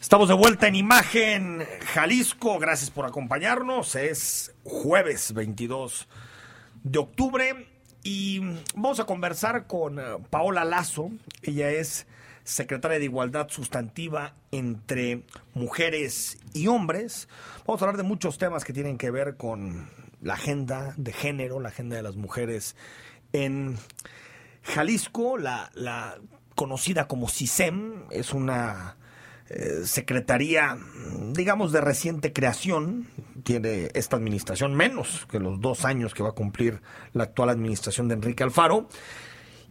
Estamos de vuelta en imagen Jalisco. Gracias por acompañarnos. Es jueves 22 de octubre y vamos a conversar con eh, Paola Lazo. Ella es secretaria de Igualdad Sustantiva entre mujeres y hombres. Vamos a hablar de muchos temas que tienen que ver con la agenda de género, la agenda de las mujeres en Jalisco. La, la conocida como CISEM es una eh, secretaría, digamos, de reciente creación, tiene esta administración menos que los dos años que va a cumplir la actual administración de Enrique Alfaro.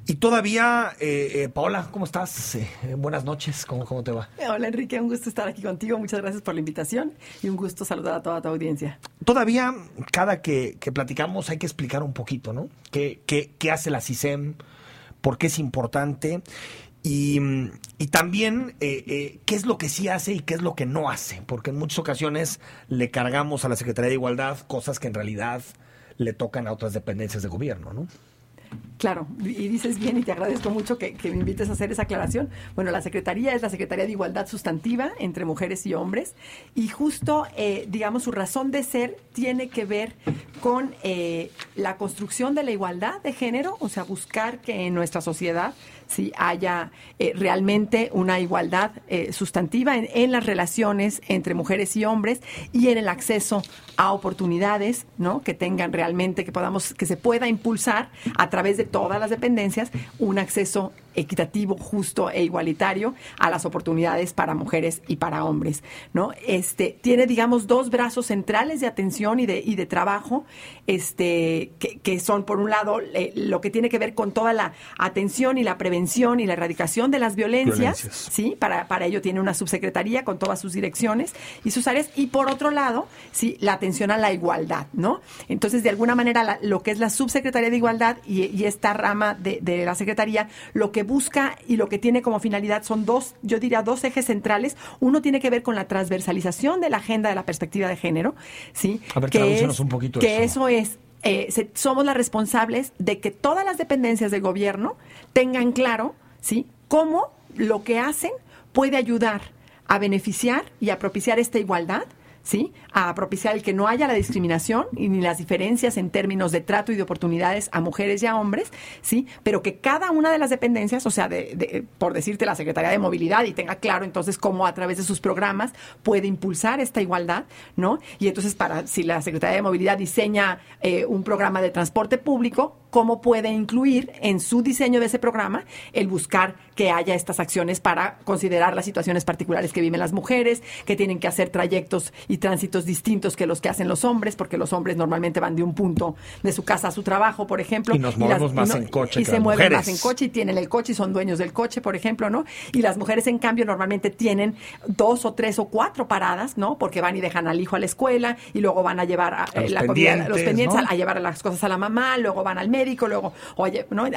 Y todavía, eh, eh, Paola, ¿cómo estás? buenas noches, ¿Cómo, ¿cómo te va? Hola Enrique, un gusto estar aquí contigo, muchas gracias por la invitación y un gusto saludar a toda tu audiencia. Todavía, cada que, que platicamos hay que explicar un poquito, ¿no? ¿Qué, qué, qué hace la CISEM? ¿Por qué es importante? Y, también eh, eh, qué es lo que sí hace y qué es lo que no hace, porque en muchas ocasiones le cargamos a la Secretaría de Igualdad cosas que en realidad le tocan a otras dependencias de gobierno, ¿no? Claro, y dices bien y te agradezco mucho que, me invites a hacer esa aclaración. Bueno, la Secretaría es la Secretaría de Igualdad Sustantiva entre mujeres y hombres y justo, eh, digamos, su razón de ser tiene que ver con la construcción de la igualdad de género, o sea, buscar que en nuestra sociedad si haya eh, realmente una igualdad eh, sustantiva en, las relaciones entre mujeres y hombres y en el acceso a oportunidades, ¿no? Que tengan realmente, que podamos, que se pueda impulsar a través de todas las dependencias un acceso equitativo, justo e igualitario a las oportunidades para mujeres y para hombres, ¿no? Este tiene, digamos, dos brazos centrales de atención y de, y de trabajo, este, que, son, por un lado, eh, lo que tiene que ver con toda la atención y la prevención y la erradicación de las violencias, ¿sí? Para, para ello tiene una subsecretaría con todas sus direcciones y sus áreas, y por otro lado, sí, la atención a la igualdad, ¿no? Entonces, de alguna manera, lo que es la subsecretaría de igualdad y, y esta rama de, de la secretaría, lo que busca y lo que tiene como finalidad son dos, yo diría, dos ejes centrales. Uno tiene que ver con la transversalización de la agenda de la perspectiva de género, ¿sí? A ver, que es, un poquito que eso, es eh, somos las responsables de que todas las dependencias del gobierno tengan claro, ¿sí? Cómo lo que hacen puede ayudar a beneficiar y a propiciar esta igualdad ¿sí? A propiciar el que no haya la discriminación y ni las diferencias en términos de trato y de oportunidades a mujeres y a hombres, ¿sí? Pero que cada una de las dependencias, o sea, de, por decirte la Secretaría de Movilidad y tenga claro entonces cómo a través de sus programas puede impulsar esta igualdad, ¿no? Y entonces para si la Secretaría de Movilidad diseña eh, un programa de transporte público, cómo puede incluir en su diseño de ese programa el buscar que haya estas acciones para considerar las situaciones particulares que viven las mujeres, que tienen que hacer trayectos y tránsitos distintos que los que hacen los hombres, porque los hombres normalmente van de un punto de su casa a su trabajo, por ejemplo. Y nos movemos más en coche. Y se mueven más en coche y tienen el coche y son dueños del coche, por ejemplo, ¿no? Y las mujeres, en cambio, normalmente tienen dos o tres o cuatro paradas, ¿no? Porque van y dejan al hijo a la escuela y luego van a llevar a, los la pendientes, los pendientes a, llevar las cosas a la mamá, luego van al médico, luego, oye, ¿no?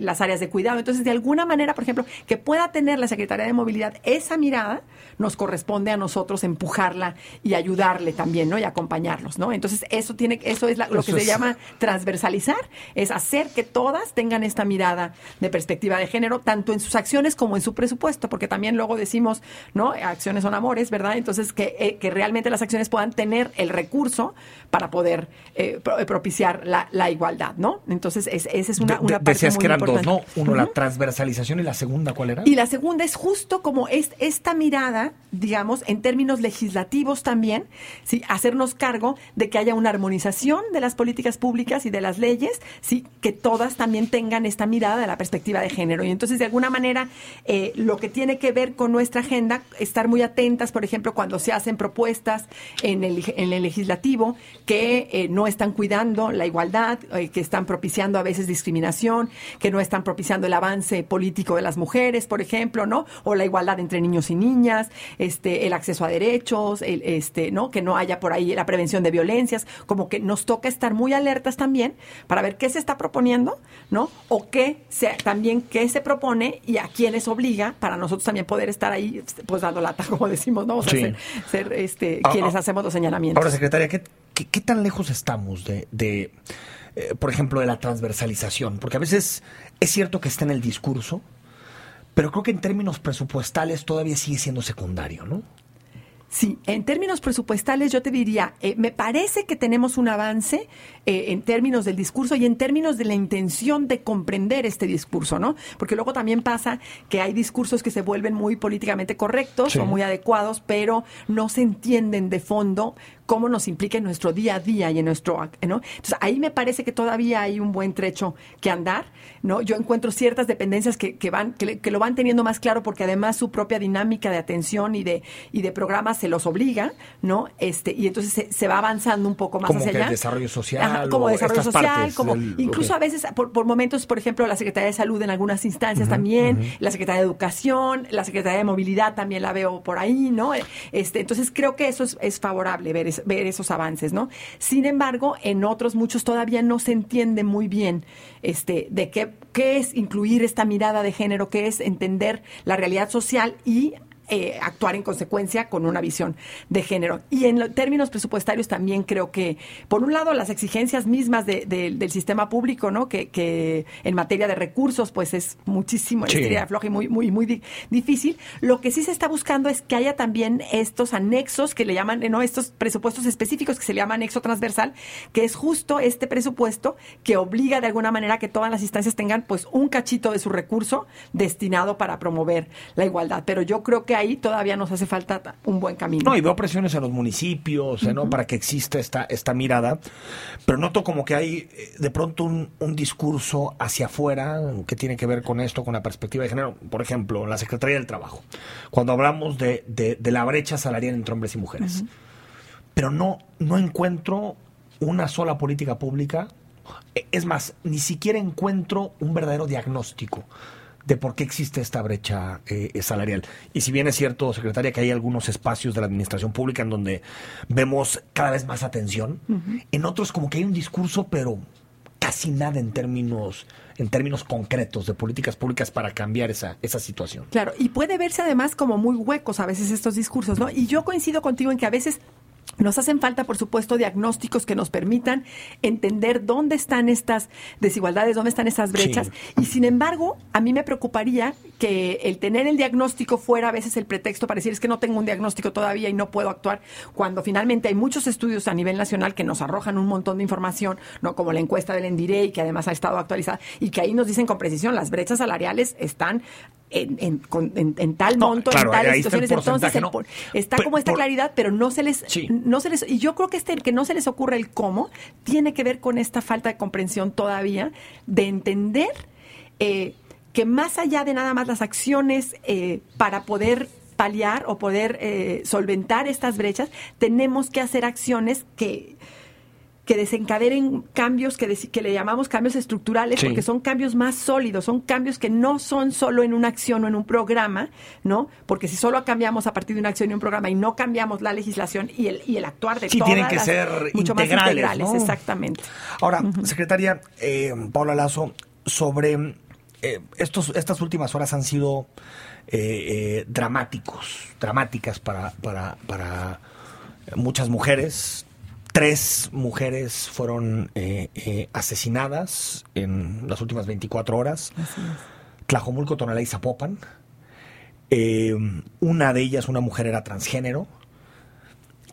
las áreas de cuidado. Entonces, de alguna manera, por ejemplo, que pueda tener la Secretaría de Movilidad esa mirada, nos corresponde a nosotros empujarla y ayudarle también, ¿no? Y acompañarlos, ¿no? Entonces, eso tiene, eso es lo que se llama transversalizar, es hacer que todas tengan esta mirada de perspectiva de género, tanto en sus acciones como en su presupuesto, porque también luego decimos, ¿no? Acciones son amores, ¿verdad? Entonces, que, eh, que realmente las acciones puedan tener el recurso para poder eh, propiciar la, igualdad, ¿no? Entonces, esa es una, una parte Decías que eran dos, ¿no? Uno, la transversalización y la segunda, ¿cuál era? Y la segunda es justo como es esta mirada, digamos, en términos legislativos también, ¿sí? hacernos cargo de que haya una armonización de las políticas públicas y de las leyes, ¿sí? que todas también tengan esta mirada de la perspectiva de género. Y entonces, de alguna manera, eh, lo que tiene que ver con nuestra agenda, estar muy atentas, por ejemplo, cuando se hacen propuestas en el, en el legislativo que eh, no están cuidando la igualdad, eh, que están propiciando a veces discriminación, que no están propiciando el avance político de las mujeres, por ejemplo, ¿no? O la igualdad entre niños y niñas, este, el acceso a derechos, el, este, ¿no? Que no haya por ahí la prevención de violencias, como que nos toca estar muy alertas también para ver qué se está proponiendo, ¿no? O qué se, también qué se propone y a quiénes obliga para nosotros también poder estar ahí, pues dando lata, como decimos, ¿no? O sea, ser, este, ah, quienes ah. hacemos los señalamientos. Ahora, secretaria, ¿qué, qué, tan lejos estamos de, de eh, por ejemplo, de la transversalización? Porque a veces es cierto que está en el discurso, pero creo que en términos presupuestales todavía sigue siendo secundario, ¿no? Sí, en términos presupuestales yo te diría, eh, me parece que tenemos un avance eh, en términos del discurso y en términos de la intención de comprender este discurso, ¿no? Porque luego también pasa que hay discursos que se vuelven muy políticamente correctos o muy adecuados, pero no se entienden de fondo cómo nos implica en nuestro día a día y en nuestro, ¿no? Entonces, ahí me parece que todavía hay un buen trecho que andar, ¿no? Yo encuentro ciertas dependencias que, que van, que, lo van teniendo más claro porque además su propia dinámica de atención y de, y de programas se los obliga, ¿no? Este, y entonces se, va avanzando un poco más hacia allá. desarrollo social. como desarrollo social, como incluso a veces por, por, momentos, por ejemplo, la Secretaría de Salud en algunas instancias también, la Secretaría de Educación, la Secretaría de Movilidad también la veo por ahí, ¿no? Este, entonces creo que eso es, es favorable ver ver esos avances, ¿no? Sin embargo, en otros muchos todavía no se entiende muy bien este, de qué, qué es incluir esta mirada de género, qué es entender la realidad social y eh, actuar en consecuencia con una visión de género. Y en términos presupuestarios también creo que, por un lado, las exigencias mismas del sistema público, ¿no? Que, en materia de recursos, pues es muchísimo, sí. floja y muy, muy, muy difícil. Lo que sí se está buscando es que haya también estos anexos que le llaman, ¿no? Estos presupuestos específicos que se le llama anexo transversal, que es justo este presupuesto que obliga de alguna manera que todas las instancias tengan, pues, un cachito de su recurso destinado para promover la igualdad. Pero yo creo que ahí todavía nos hace falta un buen camino. No, y veo presiones en los municipios, ¿no? Para que exista esta, esta mirada, pero noto como que hay eh, de pronto un, discurso hacia afuera que tiene que ver con esto, con la perspectiva de género. Por ejemplo, en la Secretaría del Trabajo, cuando hablamos de, de, la brecha salarial entre hombres y mujeres. Pero no, no encuentro una sola política pública. E, es más, ni siquiera encuentro un verdadero diagnóstico de por qué existe esta brecha eh, salarial. Y si bien es cierto, secretaria, que hay algunos espacios de la administración pública en donde vemos cada vez más atención, en otros como que hay un discurso, pero casi nada en términos en términos concretos de políticas públicas para cambiar esa, esa situación. Claro, y puede verse además como muy huecos a veces estos discursos, ¿no? Y yo coincido contigo en que a veces nos hacen falta, por supuesto, diagnósticos que nos permitan entender dónde están estas desigualdades, dónde están estas brechas. Y sin embargo, a mí me preocuparía que el tener el diagnóstico fuera a veces el pretexto para decir es que no tengo un diagnóstico todavía y no puedo actuar, cuando finalmente hay muchos estudios a nivel nacional que nos arrojan un montón de información, no como la encuesta del y que además ha estado actualizada, y que ahí nos dicen con precisión las brechas salariales están en, en, tal monto, en tales situaciones. Entonces, está como esta claridad, pero no se les, no se les, y yo creo que este, que no se les ocurre el cómo, tiene que ver con esta falta de comprensión todavía, de entender eh, que más allá de nada más las acciones eh, para poder paliar o poder eh, solventar estas brechas, tenemos que hacer acciones que que desencadenen cambios que, que le llamamos cambios estructurales, porque son cambios más sólidos, son cambios que no son solo en una acción o en un programa, ¿no? Porque si solo cambiamos a partir de una acción y un programa y no cambiamos la legislación y el, y el actuar de sí, tienen que ser mucho integrales, más integrales, exactamente. Ahora, secretaria eh, Paula Lazo, sobre eh, estos, estas últimas horas han sido eh, dramáticos, dramáticas para, para, para muchas mujeres, Tres mujeres fueron eh, eh, asesinadas en las últimas 24 horas. Tlajomulco, Tonalá y Zapopan. Eh, una de ellas, una mujer, era transgénero.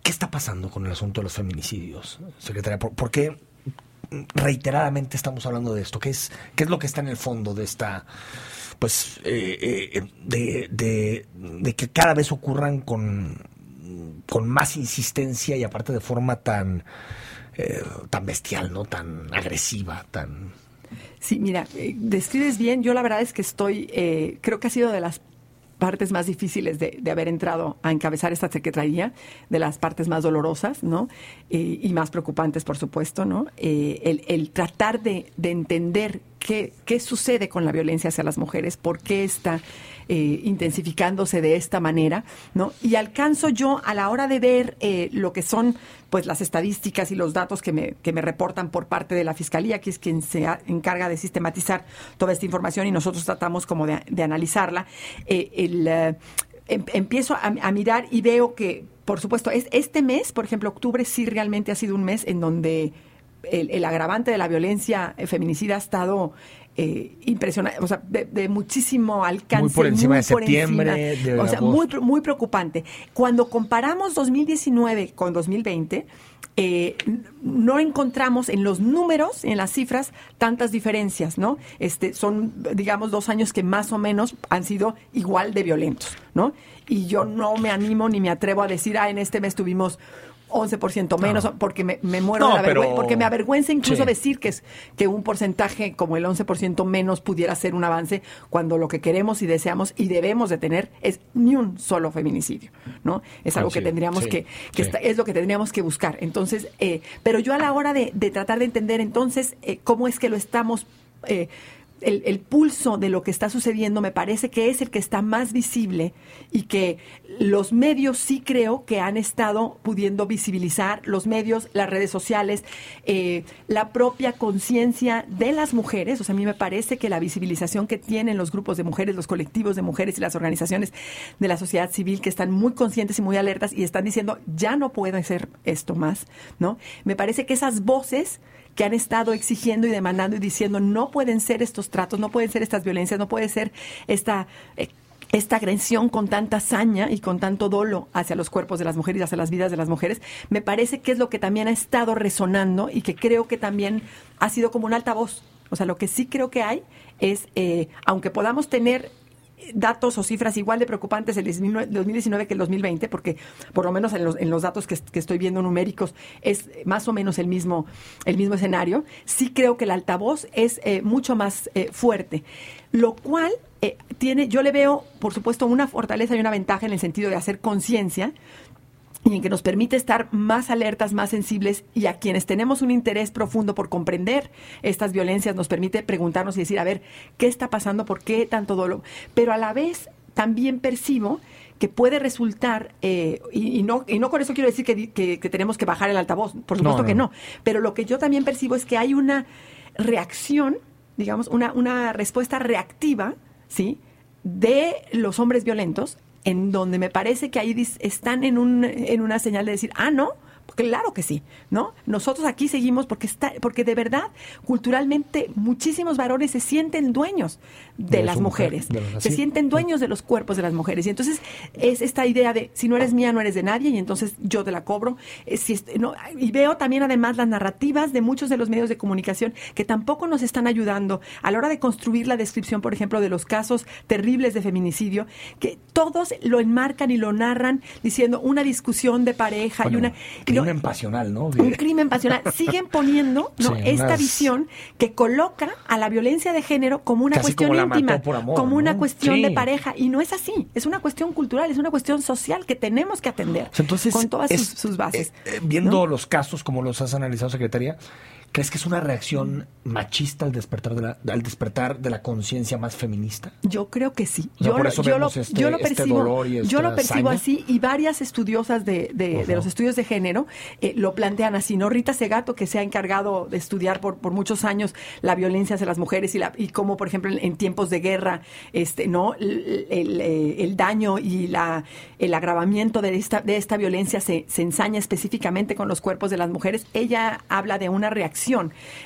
¿Qué está pasando con el asunto de los feminicidios, secretaria? ¿Por, qué reiteradamente estamos hablando de esto? ¿Qué es, qué es lo que está en el fondo de esta, pues, de, de, que cada vez ocurran con con más insistencia y aparte de forma tan, eh, tan bestial, ¿no? Tan agresiva, tan... Sí, mira, eh, describes bien. Yo la verdad es que estoy, eh, creo que ha sido de las partes más difíciles de, haber entrado a encabezar esta secretaría, de las partes más dolorosas, ¿no? y más preocupantes, por supuesto, ¿no? el, tratar de entender qué, qué sucede con la violencia hacia las mujeres, por qué está eh, intensificándose de esta manera, ¿no? Y alcanzo yo a la hora de ver eh, lo que son pues las estadísticas y los datos que me, que me reportan por parte de la Fiscalía, que es quien se encarga de sistematizar toda esta información y nosotros tratamos como de, analizarla, eh, el, em, empiezo a, mirar y veo que, por supuesto, es, este mes, por ejemplo, octubre sí realmente ha sido un mes en donde el, agravante de la violencia feminicida ha estado eh, impresionante, o sea, de, muchísimo alcance. Muy por encima de septiembre. o sea, muy, muy preocupante. Cuando comparamos 2019 con 2020, eh, no encontramos en los números, en las cifras, tantas diferencias, ¿no? Este, son, digamos, dos años que más o menos han sido igual de violentos, ¿no? Y yo no me animo ni me atrevo a decir, ah, en este mes tuvimos 11% menos, porque me, muero de la vergüenza, porque me avergüenza incluso decir que, es, que un porcentaje como el 11% menos pudiera ser un avance cuando lo que queremos y deseamos y debemos de tener es ni un solo feminicidio, ¿no? Es algo que tendríamos que, que es lo que tendríamos que buscar. Entonces, eh, pero yo a la hora de, tratar de entender entonces eh, cómo es que lo estamos eh, el, pulso de lo que está sucediendo me parece que es el que está más visible y que los medios sí creo que han estado pudiendo visibilizar, los medios, las redes sociales, eh, la propia conciencia de las mujeres. O sea, a mí me parece que la visibilización que tienen los grupos de mujeres, los colectivos de mujeres y las organizaciones de la sociedad civil que están muy conscientes y muy alertas y están diciendo, ya no puede ser esto más, ¿no? Me parece que esas voces que han estado exigiendo y demandando y diciendo no pueden ser estos tratos, no pueden ser estas violencias, no puede ser esta... Eh, esta agresión con tanta hazaña y con tanto dolo hacia los cuerpos de las mujeres y hacia las vidas de las mujeres, me parece que es lo que también ha estado resonando y que creo que también ha sido como un altavoz. O sea, lo que sí creo que hay es, eh, aunque podamos tener datos o cifras igual de preocupantes el 2019 que el 2020, porque por lo menos en los, en los datos que, estoy viendo numéricos es más o menos el mismo, el mismo escenario, sí creo que el altavoz es eh, mucho más eh, fuerte, lo cual eh, tiene, yo le veo, por supuesto, una fortaleza y una ventaja en el sentido de hacer conciencia, y en que nos permite estar más alertas, más sensibles y a quienes tenemos un interés profundo por comprender estas violencias nos permite preguntarnos y decir, a ver, ¿qué está pasando? ¿Por qué tanto dolor? Pero a la vez también percibo que puede resultar, eh, y, no, y no con eso quiero decir que, tenemos que bajar el altavoz, por supuesto que no, pero lo que yo también percibo es que hay una reacción, digamos, una, una respuesta reactiva, ¿sí? de los hombres violentos en donde me parece que ahí están en, un, en una señal de decir, ah, no, Claro que sí, ¿no? Nosotros aquí seguimos porque está, porque de verdad, culturalmente, muchísimos varones se sienten dueños de, las mujeres, se sienten dueños de los cuerpos de las mujeres. Y entonces es esta idea de si no eres mía, no eres de nadie, y entonces yo te la cobro. Eh, si no, y veo también además las narrativas de muchos de los medios de comunicación que tampoco nos están ayudando a la hora de construir la descripción, por ejemplo, de los casos terribles de feminicidio, que todos lo enmarcan y lo narran diciendo una discusión de pareja y una crimen pasional, ¿no? Un crimen pasional. Siguen poniendo ¿no? esta visión que coloca a la violencia de género como una cuestión íntima, como una cuestión de pareja. Y no es así. Es una cuestión cultural, es una cuestión social que tenemos que atender con todas sus, bases. Eh, eh, viendo los casos como los has analizado, Secretaría, ¿Crees que es una reacción machista al despertar de la, al despertar de la conciencia más feminista? Yo creo que sí. yo, lo, yo, lo, este, yo, lo, este percibo, yo lo percibo así y varias estudiosas de, de, los estudios de género eh, lo plantean así. ¿no? Rita Segato, que se ha encargado de estudiar por, por muchos años la violencia hacia las mujeres y, la, y cómo, por ejemplo, en, tiempos de guerra, este, ¿no? El, el, eh, el, daño y la, el agravamiento de esta, de esta violencia se, se ensaña específicamente con los cuerpos de las mujeres. Ella habla de una reacción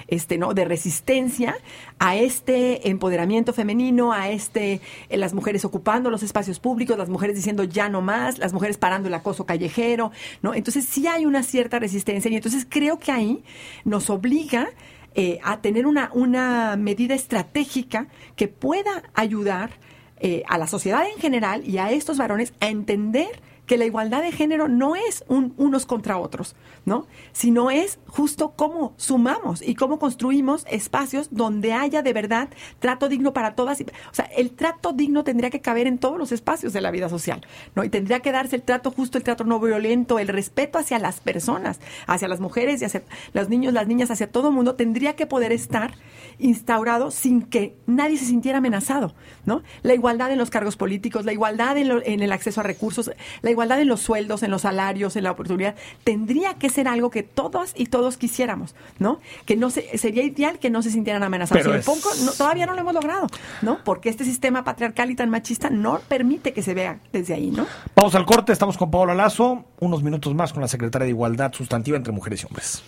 este, ¿no? de resistencia a este empoderamiento femenino, a este, eh, las mujeres ocupando los espacios públicos, las mujeres diciendo ya no más, las mujeres parando el acoso callejero, ¿no? Entonces sí hay una cierta resistencia y entonces creo que ahí nos obliga eh, a tener una, una medida estratégica que pueda ayudar eh, a la sociedad en general y a estos varones a entender que la igualdad de género no es un, unos contra otros, ¿no? Sino es justo cómo sumamos y cómo construimos espacios donde haya de verdad trato digno para todas. O sea, el trato digno tendría que caber en todos los espacios de la vida social, ¿no? Y tendría que darse el trato justo, el trato no violento, el respeto hacia las personas, hacia las mujeres y hacia los niños, las niñas, hacia todo el mundo, tendría que poder estar instaurado sin que nadie se sintiera amenazado, ¿no? La igualdad en los cargos políticos, la igualdad en, en el acceso a recursos, la igualdad en los sueldos, en los salarios, en la oportunidad, tendría que ser algo que todos y todos quisiéramos, ¿no? Que no se, sería ideal que no se sintieran amenazados. Pero todavía no lo hemos logrado, ¿no? Porque este sistema patriarcal y tan machista no permite que se vea desde ahí, ¿no? Vamos al corte, estamos con Paola Lazo, unos minutos más con la secretaria de Igualdad Sustantiva entre Mujeres y Hombres.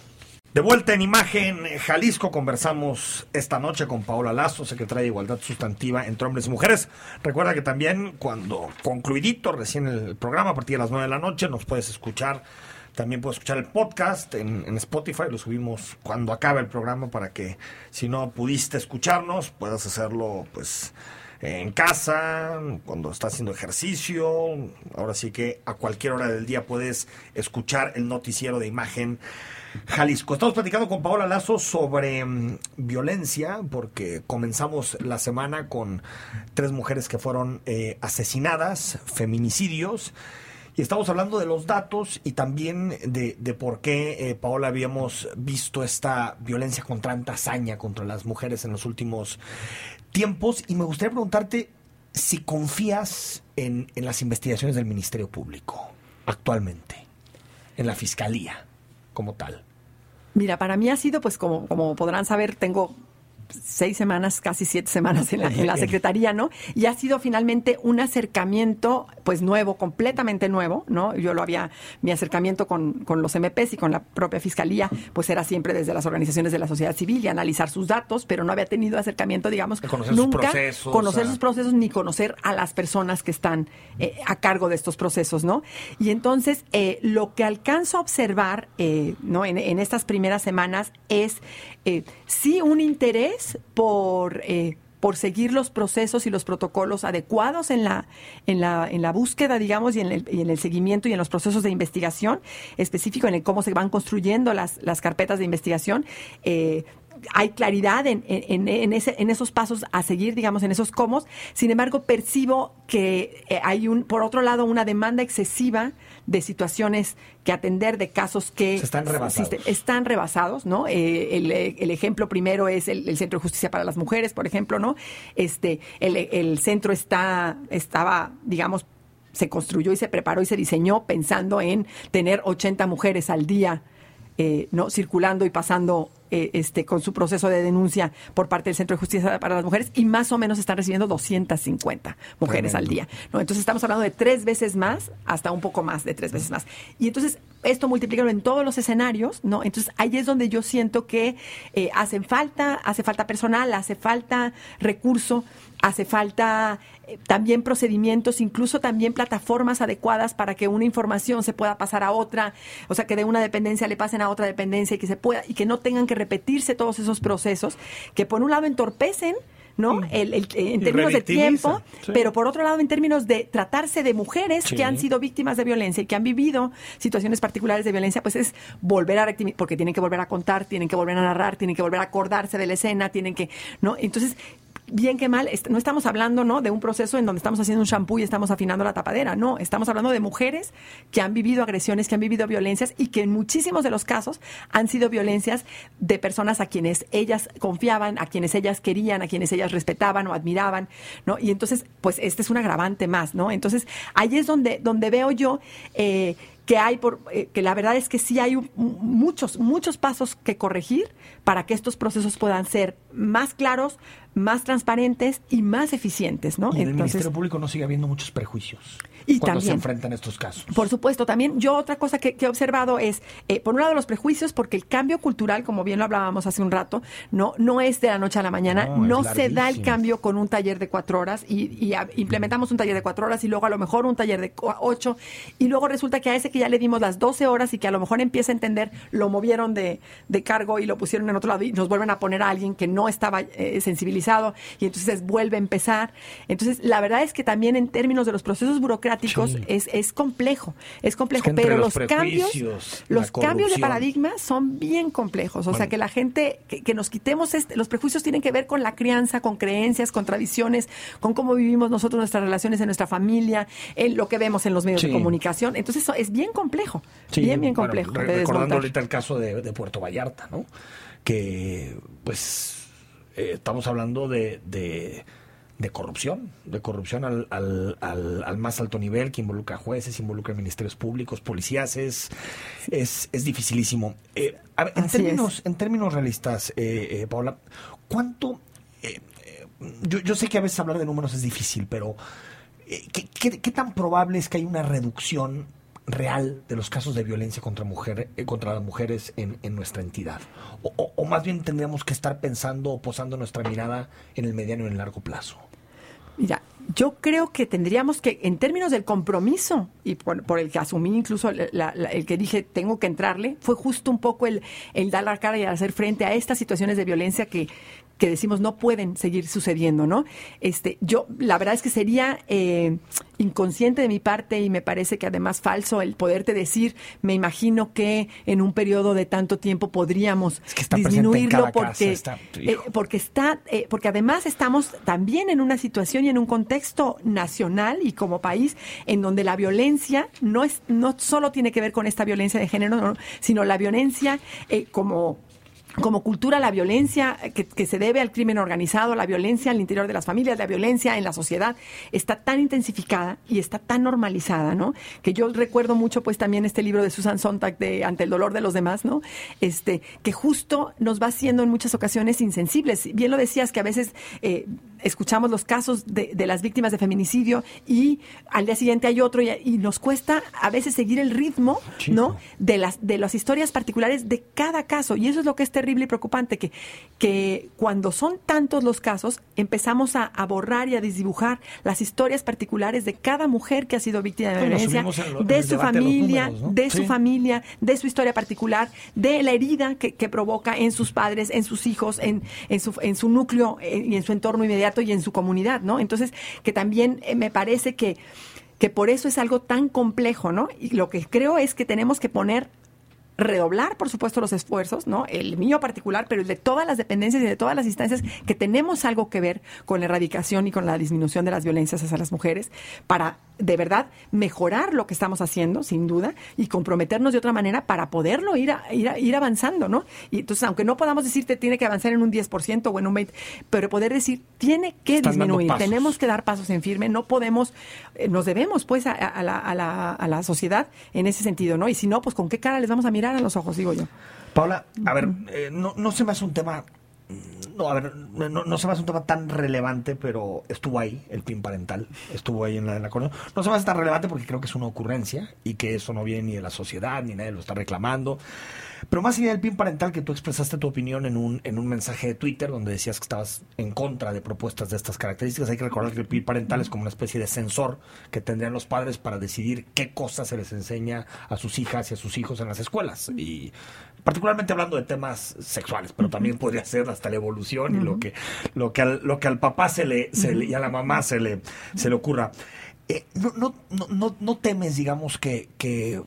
De vuelta en imagen, Jalisco, conversamos esta noche con Paola Lazo, secretaria de Igualdad Sustantiva entre Hombres y Mujeres. Recuerda que también cuando concluidito recién el programa, a partir de las 9 de la noche, nos puedes escuchar, también puedes escuchar el podcast en, en Spotify, lo subimos cuando acabe el programa para que si no pudiste escucharnos, puedas hacerlo pues en casa, cuando estás haciendo ejercicio. Ahora sí que a cualquier hora del día puedes escuchar el noticiero de imagen Jalisco. Estamos platicando con Paola Lazo sobre mm, violencia, porque comenzamos la semana con tres mujeres que fueron eh, asesinadas, feminicidios. Y estamos hablando de los datos y también de, por qué, eh, Paola, habíamos visto esta violencia con tanta hazaña contra las mujeres en los últimos tiempos. Y me gustaría preguntarte si confías en las investigaciones del Ministerio Público actualmente, en la Fiscalía como tal. Mira, para mí ha sido, pues como, como podrán saber, tengo seis semanas, casi siete semanas en la, en la, Secretaría, ¿no? Y ha sido finalmente un acercamiento, pues nuevo, completamente nuevo, ¿no? Yo lo había, mi acercamiento con, con los MPs y con la propia Fiscalía, pues era siempre desde las organizaciones de la sociedad civil y analizar sus datos, pero no había tenido acercamiento, digamos, conocer nunca sus procesos, conocer sus procesos ni conocer a las personas que están eh, a cargo de estos procesos, ¿no? Y entonces, eh, lo que alcanzo a observar, eh, ¿no? En, en, estas primeras semanas es eh, sí un interés por, eh, por seguir los procesos y los protocolos adecuados en la, en la, en la búsqueda, digamos, y en, el, y en el seguimiento y en los procesos de investigación, específico en el cómo se van construyendo las, las carpetas de investigación. Eh, hay claridad en, en, en, ese, en, esos pasos a seguir, digamos, en esos cómo. Sin embargo, percibo que eh, hay, un, por otro lado, una demanda excesiva de situaciones que atender, de casos que Se están rebasados. están rebasados, ¿no? Eh, el, el, ejemplo primero es el, el, Centro de Justicia para las Mujeres, por ejemplo, ¿no? Este, el, el centro está, estaba, digamos, se construyó y se preparó y se diseñó pensando en tener 80 mujeres al día eh, no circulando y pasando eh, este con su proceso de denuncia por parte del Centro de Justicia para las Mujeres y más o menos están recibiendo 250 mujeres Tremendo. al día. ¿no? Entonces estamos hablando de tres veces más, hasta un poco más de tres veces más. Y entonces esto multiplicarlo en todos los escenarios, ¿no? Entonces ahí es donde yo siento que eh, hacen falta, hace falta personal, hace falta recurso, hace falta eh, también procedimientos, incluso también plataformas adecuadas para que una información se pueda pasar a otra, o sea, que de una dependencia le pasen a otra dependencia y que se pueda y que no tengan que repetirse todos esos procesos que por un lado entorpecen ¿no? El, el, en términos de tiempo, sí. pero por otro lado en términos de tratarse de mujeres sí. que han sido víctimas de violencia y que han vivido situaciones particulares de violencia, pues es volver a porque tienen que volver a contar, tienen que volver a narrar, tienen que volver a acordarse de la escena, tienen que, ¿no? Entonces, bien que mal, no estamos hablando ¿no? de un proceso en donde estamos haciendo un shampoo y estamos afinando la tapadera, no, estamos hablando de mujeres que han vivido agresiones, que han vivido violencias y que en muchísimos de los casos han sido violencias de personas a quienes ellas confiaban, a quienes ellas querían, a quienes ellas respetaban o admiraban, ¿no? Y entonces, pues este es un agravante más, ¿no? Entonces, ahí es donde, donde veo yo eh, que hay por eh, que la verdad es que sí hay muchos muchos pasos que corregir para que estos procesos puedan ser más claros, más transparentes y más eficientes, ¿no? Y en Entonces, el Ministerio Público no sigue habiendo muchos prejuicios y cuando también, se enfrentan estos casos. Por supuesto, también yo otra cosa que, que he observado es, eh, por un lado, los prejuicios, porque el cambio cultural, como bien lo hablábamos hace un rato, no, no es de la noche a la mañana, no, no se da el cambio con un taller de cuatro horas y, y a, implementamos un taller de cuatro horas y luego a lo mejor un taller de ocho y luego resulta que a ese que ya le dimos las 12 horas y que a lo mejor empieza a entender, lo movieron de, de cargo y lo pusieron en otro lado y nos vuelven a poner a alguien que no estaba eh, sensibilizado y entonces vuelve a empezar. Entonces, la verdad es que también en términos de los procesos burocráticos sí. es, es complejo, es complejo, es que pero los, los cambios, los cambios de paradigma son bien complejos. O bueno. sea, que la gente, que, que nos quitemos, este, los prejuicios tienen que ver con la crianza, con creencias, con tradiciones, con cómo vivimos nosotros nuestras relaciones en nuestra familia, en lo que vemos en los medios sí. de comunicación. Entonces, eso es bien complejo, sí, bien, bien complejo. Bueno, re recordando ahorita el caso de, de, Puerto Vallarta, ¿no? Que, pues, eh, estamos hablando de, de de corrupción, de corrupción al, al, al, al, más alto nivel, que involucra jueces, involucra ministerios públicos, policías, es, es, es dificilísimo. Eh, a ver, en, términos, en términos realistas, eh, eh, Paola, ¿cuánto... Yo, yo, sé que a veces hablar de números es difícil, pero ¿qué, qué, qué tan probable es que haya una reducción real de los casos de violencia contra, mujer, eh, contra las mujeres en, nuestra entidad? O, más bien tendríamos que estar pensando o posando nuestra mirada en el mediano y en el largo plazo? Mira, yo creo que tendríamos que, en términos del compromiso, y por, el que asumí incluso el que dije tengo que entrarle, fue justo un poco el dar la cara y hacer frente a estas situaciones de violencia que, que decimos no pueden seguir sucediendo, ¿no? Este, yo, la verdad es que sería eh, inconsciente de mi parte y me parece que además falso el poderte decir, me imagino que en un periodo de tanto tiempo podríamos disminuirlo porque está, eh, porque está, eh, porque además estamos también en una situación y en un contexto nacional y como país en donde la violencia no es, no solo tiene que ver con esta violencia de género, sino la violencia como como cultura la violencia que, se debe al crimen organizado, la violencia al interior de las familias, la violencia en la sociedad, está tan intensificada y está tan normalizada, ¿no? Que yo recuerdo mucho, pues, también este libro de Susan Sontag de Ante el dolor de los demás, ¿no? Este, que justo nos va haciendo en muchas ocasiones insensibles. Bien lo decías que a veces eh, escuchamos los casos de, las víctimas de feminicidio y al día siguiente hay otro y, nos cuesta a veces seguir el ritmo, ¿no? De las, de las historias particulares de cada caso. Y eso es lo que es terrible y preocupante, que, que cuando son tantos los casos, empezamos a, borrar y a desdibujar las historias particulares de cada mujer que ha sido víctima de violencia, de su familia, de su familia, de su historia particular, de la herida que, provoca en sus padres, en sus hijos, en, en, su, en su núcleo eh, y en su entorno inmediato y en su comunidad, ¿no? Entonces, que también eh, me parece que que por eso es algo tan complejo, ¿no? Y lo que creo es que tenemos que poner redoblar, por supuesto, los esfuerzos, ¿no? El mío particular, pero el de todas las dependencias y de todas las instancias que tenemos algo que ver con la erradicación y con la disminución de las violencias hacia las mujeres para de verdad mejorar lo que estamos haciendo, sin duda, y comprometernos de otra manera para poderlo ir, ir, ir avanzando, ¿no? Y entonces, aunque no podamos decirte tiene que avanzar en un 10% o en un 20%, pero poder decir tiene que disminuir, tenemos que dar pasos en firme, no podemos, eh, nos debemos pues a, la, a, la, a la sociedad en ese sentido, ¿no? Y si no, pues con qué cara les vamos a mirar a los ojos, digo yo. Paula, a ver, eh, no, no se me hace un tema no, a ver, no, no, se me hace un tema tan relevante, pero estuvo ahí el PIN parental, estuvo ahí en la, en la No se me hace tan relevante porque creo que es una ocurrencia y que eso no viene ni de la sociedad, ni nadie lo está reclamando. Pero más allá del PIN parental, que tú expresaste tu opinión en un, en un mensaje de Twitter donde decías que estabas en contra de propuestas de estas características, hay que recordar que el PIN parental es como una especie de sensor que tendrían los padres para decidir qué cosas se les enseña a sus hijas y a sus hijos en las escuelas. Y particularmente hablando de temas sexuales, pero también podría ser hasta la evolución y lo que, lo que al, lo que al papá se le, se le, y a la mamá se le, se le ocurra. Eh, no, no, no, no, temes, digamos, que, que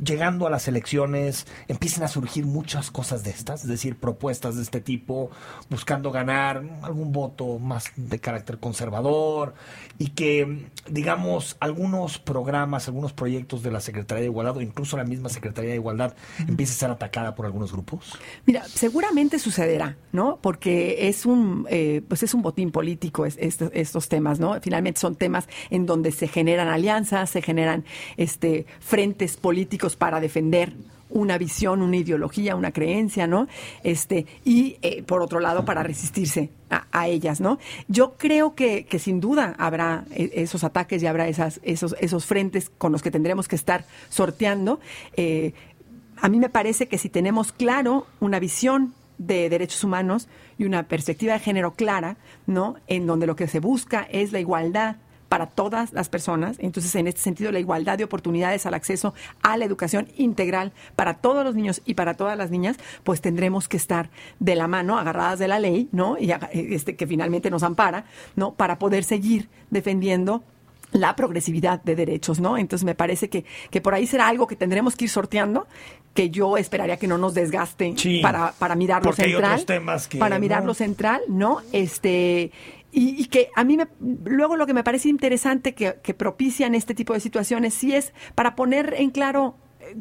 llegando a las elecciones empiecen a surgir muchas cosas de estas, es decir, propuestas de este tipo, buscando ganar algún voto más de carácter conservador y que, digamos, algunos programas, algunos proyectos de la Secretaría de Igualdad o incluso la misma Secretaría de Igualdad empiece a ser atacada por algunos grupos? Mira, seguramente sucederá, ¿no? Porque es un, eh, pues es un botín político estos temas, ¿no? Finalmente son temas en donde se generan alianzas, se generan este, frentes políticos para defender una visión, una ideología, una creencia, ¿no? Este, y eh, por otro lado, para resistirse a, ellas, ¿no? Yo creo que, que, sin duda habrá eh, esos ataques y habrá esas, esos, esos frentes con los que tendremos que estar sorteando. Eh, a mí me parece que si tenemos claro una visión de derechos humanos y una perspectiva de género clara, ¿no? En donde lo que se busca es la igualdad para todas las personas. Entonces, en este sentido, la igualdad de oportunidades al acceso a la educación integral para todos los niños y para todas las niñas, pues tendremos que estar de la mano, agarradas de la ley, ¿no? Y este, que finalmente nos ampara, ¿no? Para poder seguir defendiendo la progresividad de derechos, ¿no? Entonces me parece que, que por ahí será algo que tendremos que ir sorteando, que yo esperaría que no nos desgaste para, para mirarlo central. para mirarlo central, ¿no? Este, y, que a mí me, luego lo que me parece interesante que, propician este tipo de situaciones sí es para poner en claro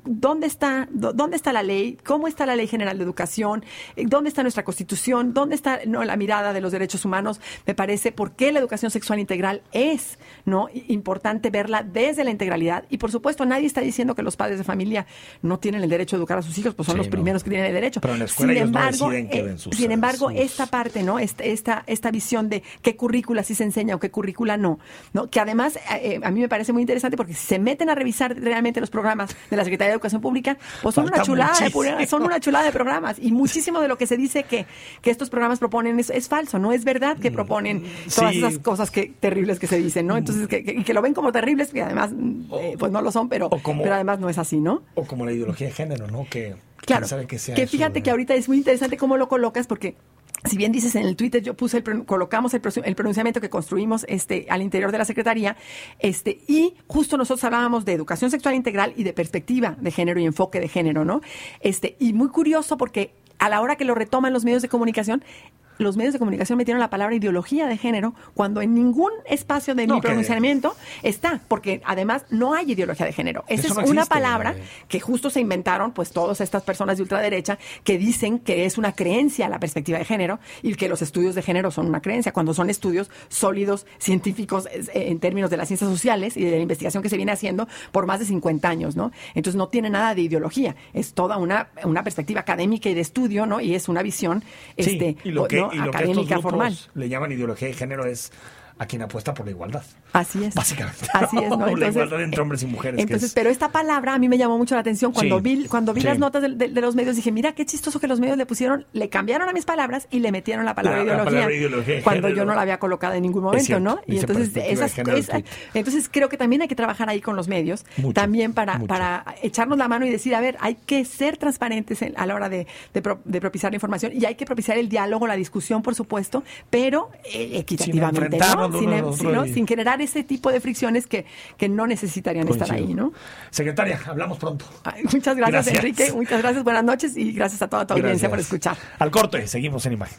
¿dónde está, dónde está la ley? ¿Cómo está la Ley General de Educación? Eh, ¿Dónde está nuestra Constitución? ¿Dónde está no, la mirada de los derechos humanos? Me parece, ¿por qué la educación sexual integral es no importante verla desde la integralidad? Y por supuesto, nadie está diciendo que los padres de familia no tienen el derecho a educar a sus hijos, pues son los primeros que tienen el derecho. Pero en la escuela sin ellos no embargo, deciden qué eh, ven sus- sin embargo, sus- esta parte, ¿no? Esta, esta, esta visión de qué currícula sí se enseña o qué currícula no, ¿no? Que además eh, eh, a mí me parece muy interesante porque si se meten a revisar realmente los programas de la Secretaría de Educación Pública, pues son Falta una chulada de muchísimo. son una chulada de programas y muchísimo de lo que se dice que, que estos programas proponen es, es falso, no es verdad que proponen todas Mm. Sí. esas cosas que terribles que se dicen, ¿no? Entonces que, que, lo ven como terribles, que además eh, pues no lo son, pero, como- pero además no es así, ¿no? O como la ideología de género, ¿no? Que Claro, sea que eso, fíjate ¿no? que ahorita es muy interesante cómo lo colocas porque si bien dices en el Twitter, yo puse el, colocamos el, el pronunciamiento que construimos este, al interior de la Secretaría, este, y justo nosotros hablábamos de educación sexual integral y de perspectiva de género y enfoque de género, ¿no? Este, y muy curioso porque a la hora que lo retoman los medios de comunicación, los medios de comunicación metieron la palabra ideología de género cuando en ningún espacio de No, mi que- pronunciamiento está, porque además no hay ideología de género. Esa Eso es no una palabra eh. que justo se inventaron pues todas estas personas de ultraderecha que dicen que es una creencia la perspectiva de género y que los estudios de género son una creencia, cuando son estudios sólidos, científicos eh, en términos de las ciencias sociales y de la investigación que se viene haciendo por más de 50 años, ¿no? Entonces no tiene nada de ideología, es toda una, una perspectiva académica y de estudio, ¿no? Y es una visión Sí, este, y lo que, ¿no? Y lo que estos grupos formal. le llaman ideología de género es a quien apuesta por la igualdad. Así es. Básicamente. Así es, ¿no? La igualdad entre hombres y mujeres, Entonces, es- pero esta palabra a mí me llamó mucho la atención cuando Sí, vi cuando vi sí. las notas de, de- de los medios dije, mira qué chistoso que los medios le pusieron, le cambiaron a mis palabras y le metieron la palabra La- la ideología, palabra ideología de cuando género. yo no la había colocado en ningún momento, cierto, ¿no? Y entonces esas esa- entonces creo que también hay que trabajar ahí con los medios, Mucho, también para mucho. para echarnos la mano y decir, a ver, hay que ser transparentes en- a la hora de, de pro- de propiciar la información y hay que propiciar el diálogo, la discusión, por supuesto, pero eh, equitativamente, em- sin generar ese tipo de fricciones que, que no necesitarían estar ahí, ¿no? Secretaria, hablamos pronto. Ay, muchas gracias, Gracias. Enrique. Muchas gracias. Buenas noches y gracias a toda tu audiencia Gracias. por escuchar. Al corte, seguimos en imagen.